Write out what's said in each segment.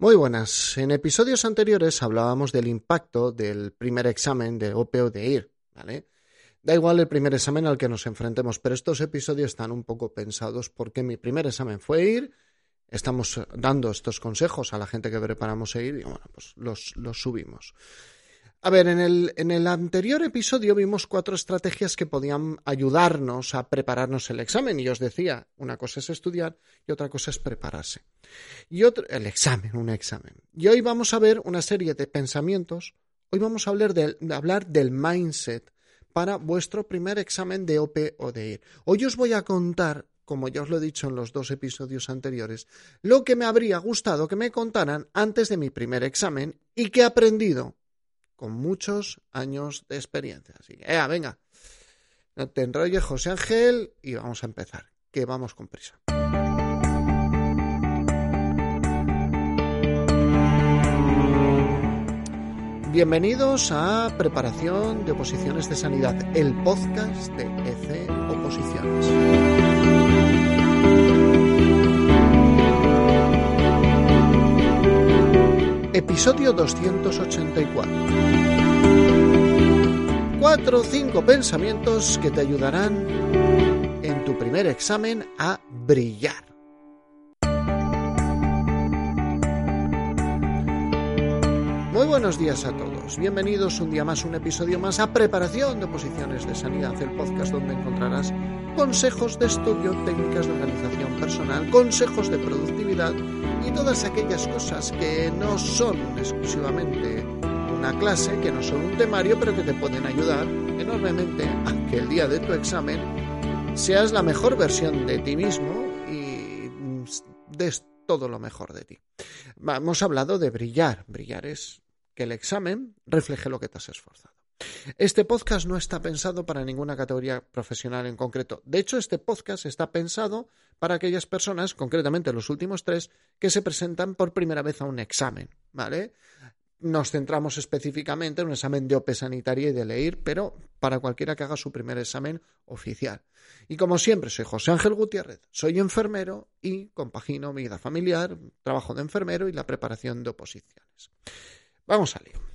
Muy buenas. En episodios anteriores hablábamos del impacto del primer examen de OPE o de IR, ¿vale? Da igual el primer examen al que nos enfrentemos, pero estos episodios están un poco pensados porque mi primer examen fue IR, estamos dando estos consejos a la gente que preparamos IR y bueno, pues los, los subimos. A ver, en el, anterior episodio vimos cuatro estrategias que podían ayudarnos a prepararnos el examen. Y os decía, una cosa es estudiar y otra cosa es prepararse. Y otro, el examen, un examen. Y hoy vamos a ver una serie de pensamientos. Hoy vamos a hablar hablar del mindset para vuestro primer examen de OP o de IR. Hoy os voy a contar como ya os lo he dicho en los dos episodios anteriores, lo que me habría gustado que me contaran antes de mi primer examen y que he aprendido con muchos años de experiencia. Así que, eh, venga, no te enrolles, José Ángel, y vamos a empezar, que vamos con prisa. Bienvenidos a Preparación de Oposiciones de Sanidad, el podcast de EC Oposiciones. Episodio 284. Cuatro o cinco pensamientos que te ayudarán en tu primer examen a brillar. Muy buenos días a todos. Bienvenidos un día más, un episodio más a Preparación de Oposiciones de Sanidad, el podcast donde encontrarás consejos de estudio, técnicas de organización personal, consejos de productividad y todas aquellas cosas que no son exclusivamente una clase, que no son un temario, pero que te pueden ayudar enormemente a que el día de tu examen seas la mejor versión de ti mismo y des todo lo mejor de ti. Hemos hablado de brillar. Brillar es que el examen refleje lo que te has esforzado. Este podcast no está pensado para ninguna categoría profesional en concreto. De hecho, este podcast está pensado para aquellas personas, concretamente los últimos tres, que se presentan por primera vez a un examen, ¿vale? Nos centramos específicamente en un examen de OPE sanitaria y de leer, pero para cualquiera que haga su primer examen oficial. Y como siempre, soy José Ángel Gutiérrez, soy enfermero y compagino mi vida familiar, trabajo de enfermero y la preparación de oposiciones. Vamos a lío.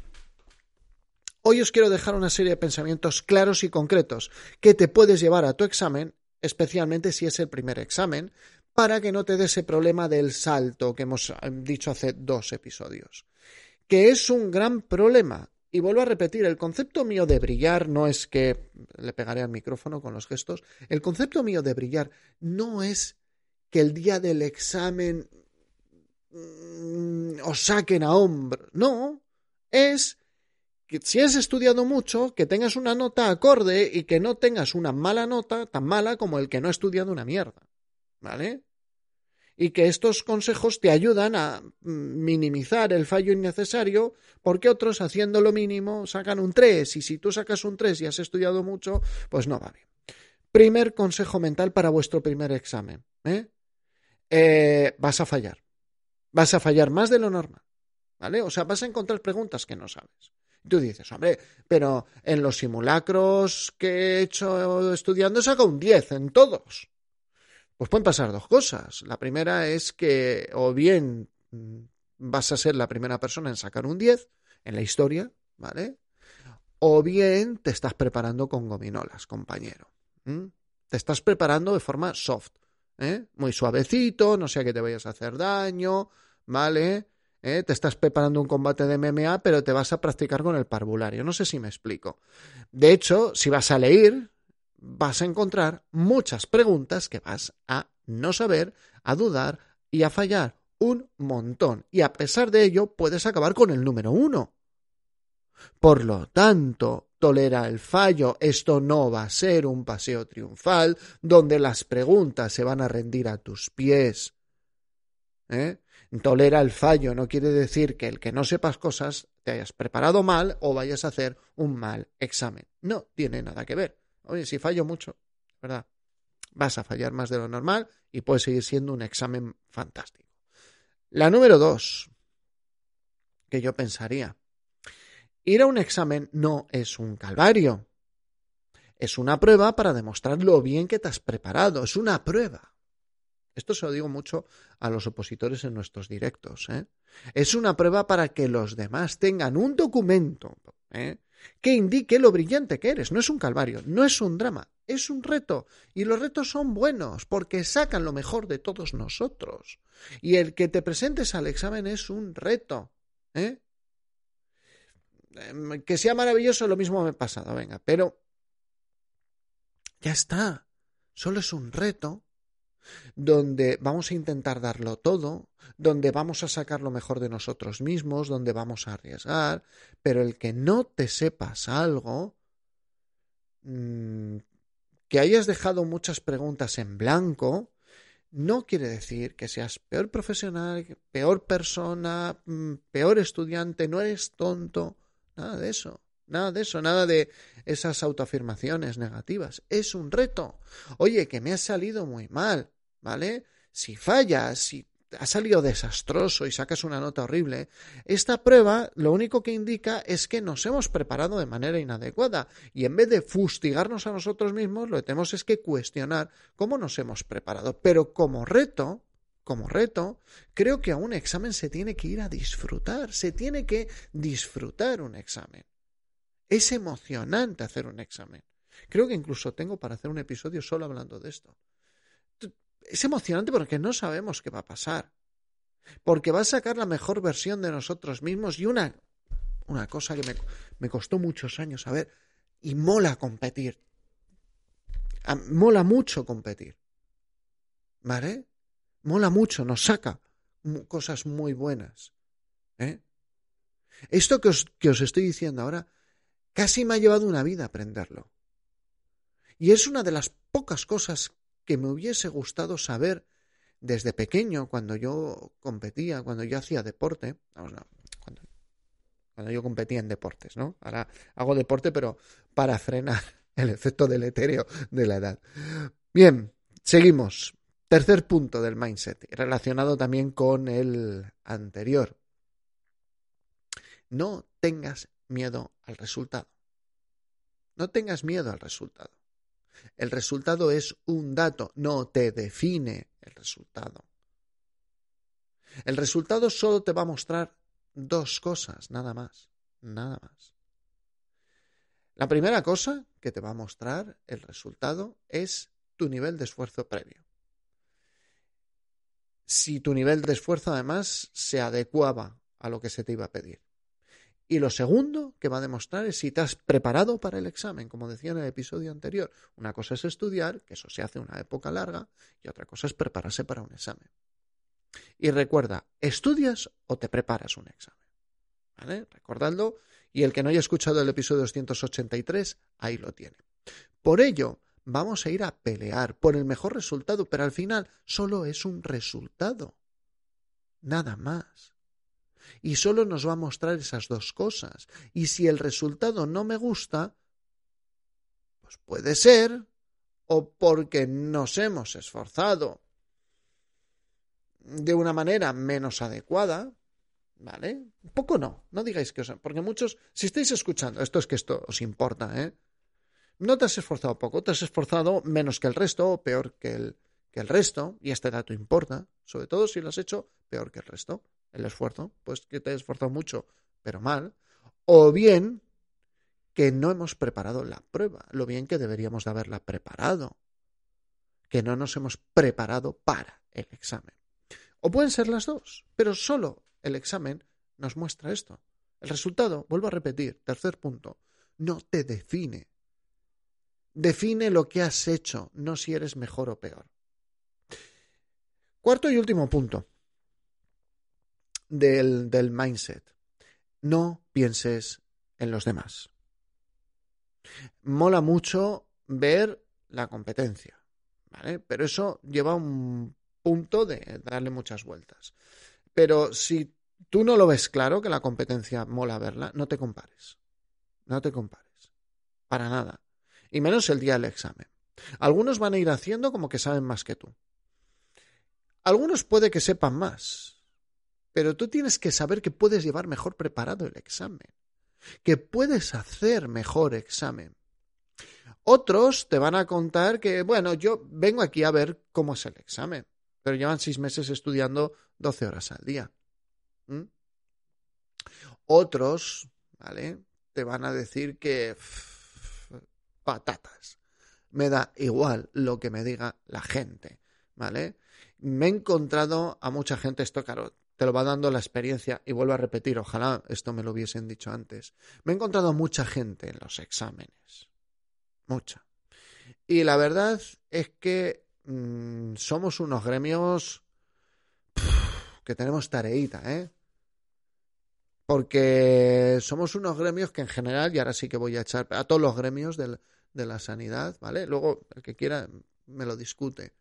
Hoy os quiero dejar una serie de pensamientos claros y concretos que te puedes llevar a tu examen, especialmente si es el primer examen, para que no te dé ese problema del salto que hemos dicho hace dos episodios. Que es un gran problema. Y vuelvo a repetir, el concepto mío de brillar no es que le pegaré al micrófono con los gestos. El concepto mío de brillar no es que el día del examen mm, os saquen a hombro. No, es si has estudiado mucho, que tengas una nota acorde y que no tengas una mala nota tan mala como el que no ha estudiado una mierda. ¿Vale? Y que estos consejos te ayudan a minimizar el fallo innecesario porque otros haciendo lo mínimo sacan un 3 y si tú sacas un 3 y has estudiado mucho, pues no va bien. Primer consejo mental para vuestro primer examen. ¿eh? Eh, vas a fallar. Vas a fallar más de lo normal. ¿Vale? O sea, vas a encontrar preguntas que no sabes. Tú dices, hombre, pero en los simulacros que he hecho estudiando he un 10 en todos. Pues pueden pasar dos cosas. La primera es que o bien vas a ser la primera persona en sacar un 10 en la historia, ¿vale? O bien te estás preparando con gominolas, compañero. Te estás preparando de forma soft, ¿eh? Muy suavecito, no sea que te vayas a hacer daño, ¿vale? ¿Eh? te estás preparando un combate de MMA, pero te vas a practicar con el parvulario. No sé si me explico. De hecho, si vas a leer, vas a encontrar muchas preguntas que vas a no saber, a dudar y a fallar un montón. Y a pesar de ello, puedes acabar con el número uno. Por lo tanto, tolera el fallo. Esto no va a ser un paseo triunfal donde las preguntas se van a rendir a tus pies. ¿Eh? Tolera el fallo no quiere decir que el que no sepas cosas te hayas preparado mal o vayas a hacer un mal examen. No tiene nada que ver. Oye, si fallo mucho, ¿verdad? Vas a fallar más de lo normal y puede seguir siendo un examen fantástico. La número dos, que yo pensaría, ir a un examen no es un calvario. Es una prueba para demostrar lo bien que te has preparado. Es una prueba. Esto se lo digo mucho a los opositores en nuestros directos. ¿eh? Es una prueba para que los demás tengan un documento ¿eh? que indique lo brillante que eres. No es un calvario, no es un drama, es un reto. Y los retos son buenos porque sacan lo mejor de todos nosotros. Y el que te presentes al examen es un reto. ¿eh? Em, que sea maravilloso, lo mismo me ha pasado, venga, pero ya está. Solo es un reto donde vamos a intentar darlo todo, donde vamos a sacar lo mejor de nosotros mismos, donde vamos a arriesgar, pero el que no te sepas algo, mm, que hayas dejado muchas preguntas en blanco, no quiere decir que seas peor profesional, peor persona, mm, peor estudiante, no eres tonto, nada de eso. Nada de eso, nada de esas autoafirmaciones negativas. Es un reto. Oye, que me ha salido muy mal, ¿vale? Si fallas, si ha salido desastroso y sacas una nota horrible, esta prueba lo único que indica es que nos hemos preparado de manera inadecuada y en vez de fustigarnos a nosotros mismos, lo que tenemos es que cuestionar cómo nos hemos preparado. Pero como reto, como reto, creo que a un examen se tiene que ir a disfrutar, se tiene que disfrutar un examen. Es emocionante hacer un examen. Creo que incluso tengo para hacer un episodio solo hablando de esto. Es emocionante porque no sabemos qué va a pasar. Porque va a sacar la mejor versión de nosotros mismos y una, una cosa que me, me costó muchos años saber y mola competir. Mola mucho competir. ¿Vale? Mola mucho, nos saca cosas muy buenas. ¿eh? Esto que os, que os estoy diciendo ahora casi me ha llevado una vida aprenderlo. Y es una de las pocas cosas que me hubiese gustado saber desde pequeño, cuando yo competía, cuando yo hacía deporte, cuando, cuando, yo competía en deportes, ¿no? Ahora hago deporte, pero para frenar el efecto etéreo de la edad. Bien, seguimos. Tercer punto del mindset, relacionado también con el anterior. No tengas miedo al resultado. No tengas miedo al resultado. El resultado es un dato, no te define el resultado. El resultado solo te va a mostrar dos cosas, nada más, nada más. La primera cosa que te va a mostrar el resultado es tu nivel de esfuerzo previo. Si tu nivel de esfuerzo además se adecuaba a lo que se te iba a pedir. Y lo segundo que va a demostrar es si te has preparado para el examen, como decía en el episodio anterior. Una cosa es estudiar, que eso se hace una época larga, y otra cosa es prepararse para un examen. Y recuerda, ¿estudias o te preparas un examen? ¿Vale? Recordadlo. Y el que no haya escuchado el episodio 283, ahí lo tiene. Por ello, vamos a ir a pelear por el mejor resultado, pero al final solo es un resultado. Nada más y solo nos va a mostrar esas dos cosas. Y si el resultado no me gusta, pues puede ser o porque nos hemos esforzado de una manera menos adecuada, ¿vale? Un poco no, no digáis que os... Porque muchos, si estáis escuchando, esto es que esto os importa, ¿eh? No te has esforzado poco, te has esforzado menos que el resto o peor que el, que el resto, y este dato importa, sobre todo si lo has hecho peor que el resto el esfuerzo, pues que te has esforzado mucho, pero mal, o bien que no hemos preparado la prueba, lo bien que deberíamos de haberla preparado, que no nos hemos preparado para el examen. O pueden ser las dos, pero solo el examen nos muestra esto. El resultado, vuelvo a repetir, tercer punto, no te define. Define lo que has hecho, no si eres mejor o peor. Cuarto y último punto del, mindset. No pienses en los demás. Mola mucho ver la competencia, ¿vale? Pero eso lleva un punto de darle muchas vueltas. Pero si tú no lo ves claro, que la competencia mola verla, no te compares. No te compares. Para nada. Y menos el día del examen. Algunos van a ir haciendo como que saben más que tú. Algunos puede que sepan más, pero tú tienes que saber que puedes llevar mejor preparado el examen, que puedes hacer mejor examen. Otros te van a contar que, bueno, yo vengo aquí a ver cómo es el examen, pero llevan seis meses estudiando 12 horas al día. Otros, ¿vale? Te van a decir que patatas. Me da igual lo que me diga la gente, ¿vale? Me he encontrado a mucha gente, esto claro, te lo va dando la experiencia y vuelvo a repetir, ojalá esto me lo hubiesen dicho antes. Me he encontrado mucha gente en los exámenes, mucha. Y la verdad es que mm, somos unos gremios que tenemos tareita, ¿eh? Porque somos unos gremios que en general, y ahora sí que voy a echar a todos los gremios de la sanidad, ¿vale? Luego, el que quiera me lo discute.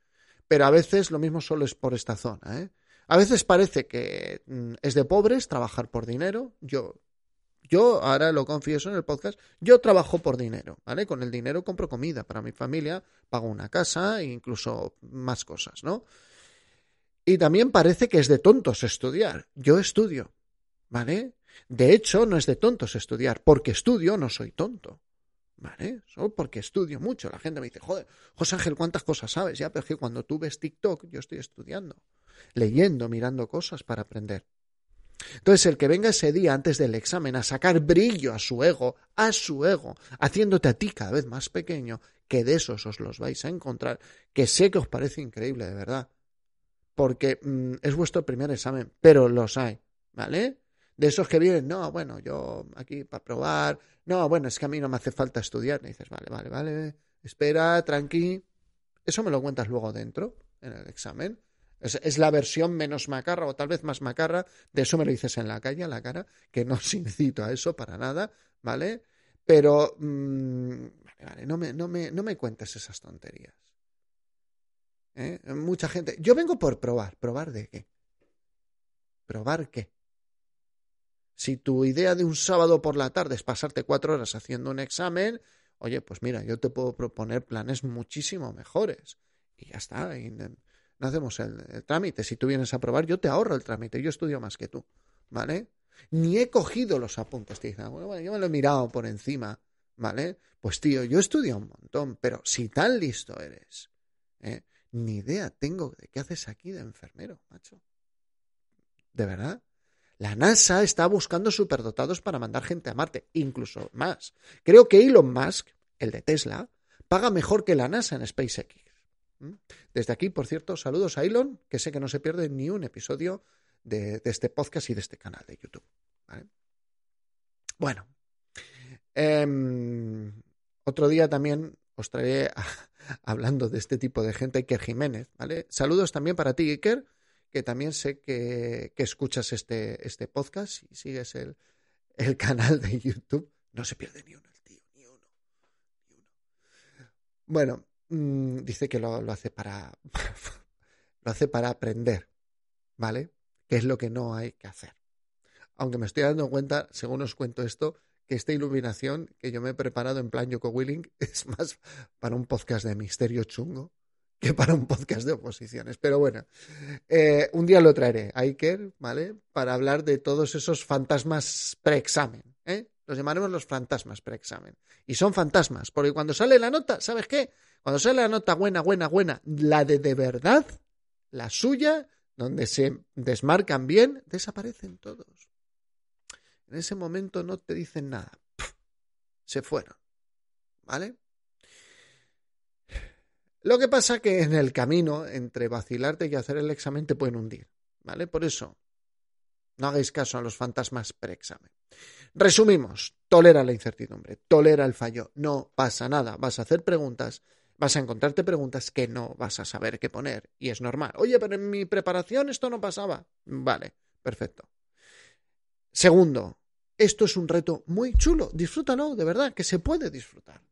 Pero a veces lo mismo solo es por esta zona, ¿eh? A veces parece que mm, es de pobres trabajar por dinero. Yo, yo ahora lo confieso en el podcast, yo trabajo por dinero, ¿vale? Con el dinero compro comida para mi familia, pago una casa e incluso más cosas, ¿no? Y también parece que es de tontos estudiar. Yo estudio, ¿vale? De hecho, no es de tontos estudiar. Porque estudio, no soy tonto. ¿Vale? Solo porque estudio mucho. La gente me dice, joder, José Ángel, ¿cuántas cosas sabes? Ya, pero es que cuando tú ves TikTok, yo estoy estudiando, leyendo, mirando cosas para aprender. Entonces, el que venga ese día antes del examen a sacar brillo a su ego, a su ego, haciéndote a ti cada vez más pequeño, que de esos os los vais a encontrar, que sé que os parece increíble, de verdad porque mm, es vuestro primer examen, pero los hay, ¿vale? De esos que vienen, no, bueno, yo aquí para probar, no, bueno, es que a mí no me hace falta estudiar. Y dices, vale, vale, vale, espera, tranqui. Eso me lo cuentas luego dentro, en el examen. Es, la versión menos macarra o tal vez más macarra, de eso me lo dices en la calle, a la cara, que no os incito a eso para nada, ¿vale? Pero, mm, vale, vale, no me, no, me, no me cuentes esas tonterías. ¿eh? Mucha gente. Yo vengo por probar. ¿Probar de qué? ¿Probar qué? Si tu idea de un sábado por la tarde es pasarte cuatro horas haciendo un examen, oye, pues mira, yo te puedo proponer planes muchísimo mejores. Y ya está. Hacemos el, trámite. Si tú vienes a probar, yo te ahorro el trámite. Yo estudio más que tú. ¿Vale? Ni he cogido los apuntes. Te dicen, bueno, bueno, yo me lo he mirado por encima. ¿Vale? Pues tío, yo estudio un montón, pero si tan listo eres, ¿eh? Ni idea tengo de qué haces aquí de enfermero, macho. ¿De verdad? La NASA está buscando superdotados para mandar gente a Marte, incluso más. Creo que Elon Musk, el de Tesla, paga mejor que la NASA en SpaceX. ¿Mm? Desde aquí, por cierto, saludos a Elon, que sé que no se pierde ni un episodio de, este podcast y de este canal de YouTube. Bueno, em, otro día también os traeré hablando de este tipo de gente, Iker Jiménez, ¿vale? Saludos también para ti, Iker, que también sé que, escuchas este, este podcast y sigues el, el canal de YouTube. No se pierde ni uno el tío, ni uno. Ni uno. Bueno, mm, dice que lo, hace para. lo hace para aprender, ¿vale? Que es lo que no hay que hacer. Aunque me estoy dando cuenta, según os cuento esto, que esta iluminación que yo me he preparado en plan Yoko Willing es más para un podcast de misterio chungo que para un podcast de oposiciones. Pero bueno, eh, un día lo traeré, Iker, ¿vale? Para hablar de todos esos fantasmas preexamen, ¿eh? Los llamaremos los fantasmas preexamen. Y son fantasmas, porque cuando sale la nota, ¿sabes qué? Cuando sale la nota buena, buena, buena, la de de verdad, la suya, donde se desmarcan bien, desaparecen todos. En ese momento no te dicen nada. Se fueron. ¿Vale? Lo que pasa que en el camino, entre vacilarte y hacer el examen, te pueden hundir. ¿Vale? Por eso, no hagáis caso a los fantasmas preexamen. Resumimos, tolera la incertidumbre, tolera el fallo, no pasa nada, vas a hacer preguntas, vas a encontrarte preguntas que no vas a saber qué poner y es normal. Oye, pero en mi preparación esto no pasaba. Vale, perfecto. Segundo, esto es un reto muy chulo. Disfrútalo, de verdad, que se puede disfrutar.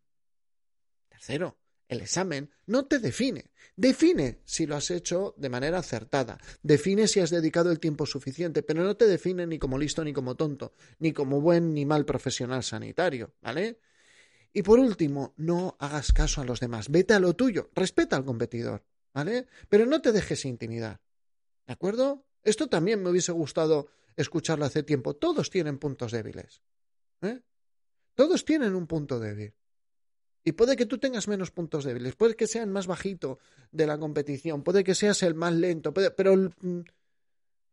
Tercero, el examen no te define. Define si lo has hecho de manera acertada. Define si has dedicado el tiempo suficiente, pero no te define ni como listo ni como tonto, ni como buen ni mal profesional sanitario, ¿vale? Y por último, no hagas caso a los demás. Vete a lo tuyo. Respeta al competidor, ¿vale? Pero no te dejes intimidar. ¿De acuerdo? Esto también me hubiese gustado escucharlo hace tiempo. Todos tienen puntos débiles. ¿eh? Todos tienen un punto débil. Y puede que tú tengas menos puntos débiles, puede que seas más bajito de la competición, puede que seas el más lento, pero mm,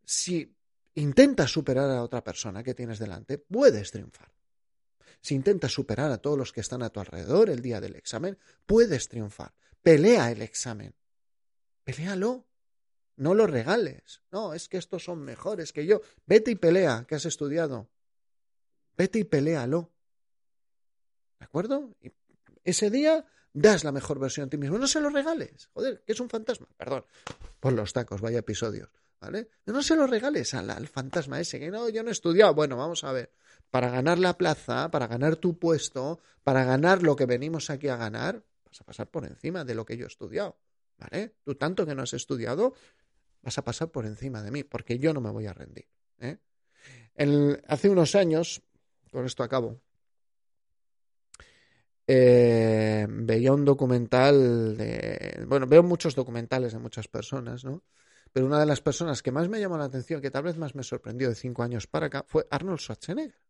si intenta superar a otra persona que tienes delante, puedes triunfar. Si intentas superar a todos los que están a tu alrededor el día del examen, puedes triunfar. Pelea el examen. Peléalo. No lo regales. No, es que estos son mejores que yo. Vete y pelea, que has estudiado. Vete y peléalo. ¿De acuerdo? Y ese día das la mejor versión de ti mismo. No se lo regales. Joder, que es un fantasma. Perdón. Por los tacos, vaya episodios. ¿Vale? No se lo regales al, al fantasma ese, que no, yo no he estudiado. Bueno, vamos a ver. Para ganar la plaza, para ganar tu puesto, para ganar lo que venimos aquí a ganar, vas a pasar por encima de lo que yo he estudiado. ¿Vale? Tú tanto que no has estudiado, vas a pasar por encima de mí, porque yo no me voy a rendir. ¿eh? hace unos años, con esto acabo, eh, veía un documental de. Bueno, veo muchos documentales de muchas personas, ¿no? Pero una de las personas que más me llamó la atención, que tal vez más me sorprendió de cinco años para acá, fue Arnold Schwarzenegger.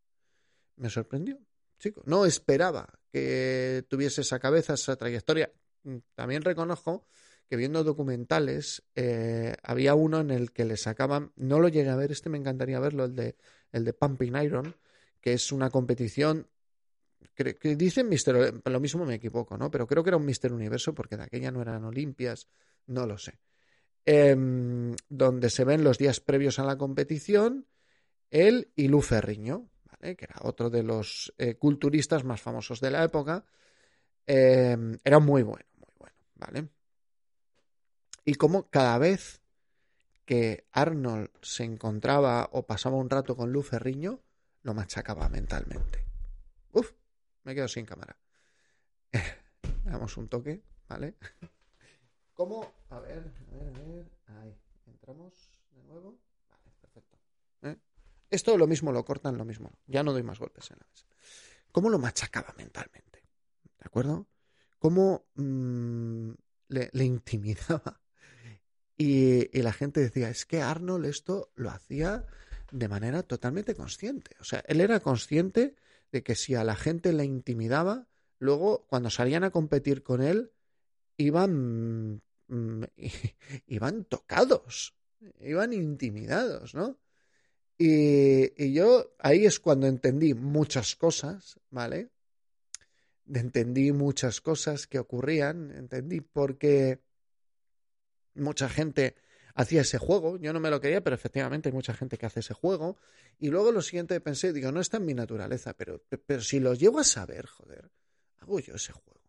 Me sorprendió, chico. No esperaba que tuviese esa cabeza, esa trayectoria. También reconozco que viendo documentales eh, había uno en el que le sacaban, no lo llegué a ver, este me encantaría verlo, el de, el de Pumping Iron, que es una competición que, que dicen Mister, lo mismo me equivoco, ¿no? Pero creo que era un Mister Universo porque de aquella no eran Olimpias, no lo sé. Em, donde se ven los días previos a la competición, él y Lu Ferriño, ¿vale? que era otro de los eh, culturistas más famosos de la época. Em, era muy bueno, muy bueno, ¿vale? Y como cada vez que Arnold se encontraba o pasaba un rato con Lu Ferriño, lo machacaba mentalmente. Uf, me quedo sin cámara. Damos un toque, ¿vale? ¿Cómo? A ver, a ver, a ver. Ahí, entramos de nuevo. Esto lo mismo lo cortan, lo mismo. Ya no doy más golpes en la mesa. ¿Cómo lo machacaba mentalmente? ¿De acuerdo? ¿Cómo mm, le, intimidaba? Y, y la gente decía, es que Arnold esto lo hacía de manera totalmente consciente. O sea, él era consciente de que si a la gente le intimidaba, luego cuando salían a competir con él, iban Mm, iban tocados, iban intimidados, ¿no? Y, yo ahí es cuando entendí muchas cosas, ¿vale? Entendí muchas cosas que ocurrían, entendí por qué mucha gente hacía ese juego, yo no me lo quería, pero efectivamente hay mucha gente que hace ese juego. Y luego lo siguiente pensé, digo, no está en mi naturaleza, pero, pero si lo llego a saber, joder, hago yo ese juego.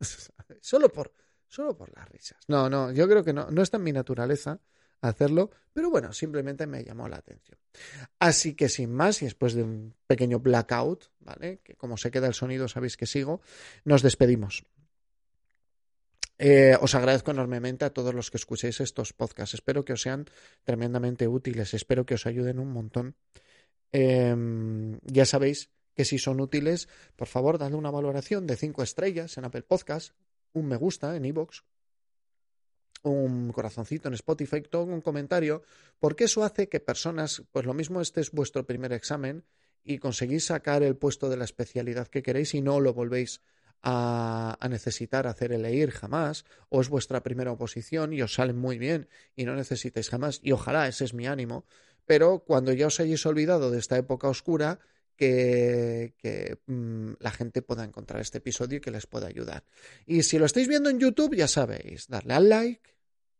Solo por, solo por las risas. No, no, yo creo que no, no está en mi naturaleza hacerlo, pero bueno, simplemente me llamó la atención. Así que sin más, y después de un pequeño blackout, ¿vale? Que como se queda el sonido sabéis que sigo, nos despedimos. Eh, os agradezco enormemente a todos los que escuchéis estos podcasts. Espero que os sean tremendamente útiles, espero que os ayuden un montón. Em, ya sabéis que si son útiles, por favor, dadle una valoración de 5 estrellas en Apple Podcasts, un me gusta en iVoox, un corazoncito en Spotify, todo un comentario, porque eso hace que personas, pues lo mismo este es vuestro primer examen y conseguís sacar el puesto de la especialidad que queréis y no lo volvéis a, a, necesitar hacer el EIR jamás, o es vuestra primera oposición y os sale muy bien y no necesitáis jamás, y ojalá ese es mi ánimo, pero cuando ya os hayáis olvidado de esta época oscura, que, mm, la gente pueda encontrar este episodio y que les pueda ayudar. Y si lo estáis viendo en YouTube, ya sabéis, darle al like.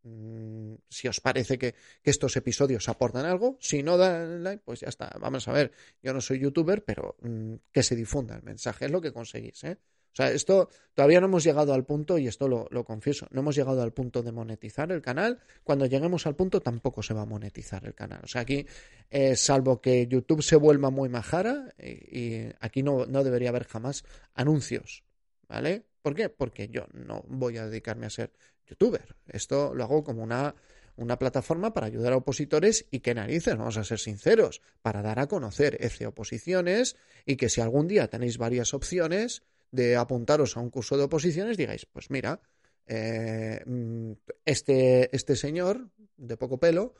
Mm, si os parece que, estos episodios aportan algo, si no dan like, pues ya está. Vamos a ver, yo no soy youtuber, pero mm, que se difunda el mensaje, es lo que conseguís. ¿eh? O sea, esto todavía no hemos llegado al punto, y esto lo, confieso, no hemos llegado al punto de monetizar el canal. Cuando lleguemos al punto tampoco se va a monetizar el canal. O sea, aquí, eh, salvo que YouTube se vuelva muy majara, y, aquí no, no debería haber jamás anuncios. ¿Vale? ¿Por qué? Porque yo no voy a dedicarme a ser youtuber. Esto lo hago como una, una plataforma para ayudar a opositores y que narices, vamos a ser sinceros, para dar a conocer ese oposiciones y que si algún día tenéis varias opciones, de apuntaros a un curso de oposiciones, digáis, pues mira, eh, mm, este, este señor de poco pelo,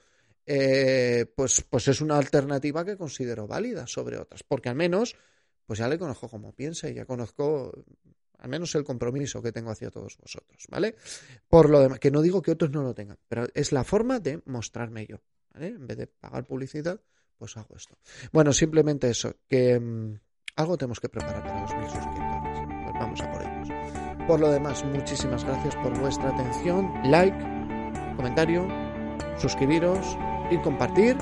eh, pues, pues es una alternativa que considero válida sobre otras, porque al menos, pues ya le conozco como piensa y ya conozco al menos el compromiso que tengo hacia todos vosotros, ¿vale? Por lo demás, que no digo que otros no lo tengan, pero es la forma de mostrarme yo, En vez de pagar publicidad, pues hago esto. Bueno, simplemente eso, que mm, algo tenemos que preparar para los mil suscriptores. Pues vamos a por ellos. Por lo demás, muchísimas gracias por vuestra atención. Like, comentario, suscribiros y compartir.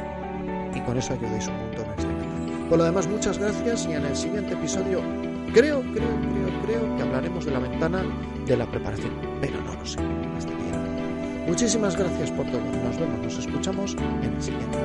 Y con eso ayudéis un montón a este canal. Por lo demás, muchas gracias y en el siguiente episodio Creo, creo, creo, creo que hablaremos de la ventana de la preparación, pero no lo sé. Hasta mañana. Muchísimas gracias por todo. Nos vemos, nos escuchamos en el siguiente.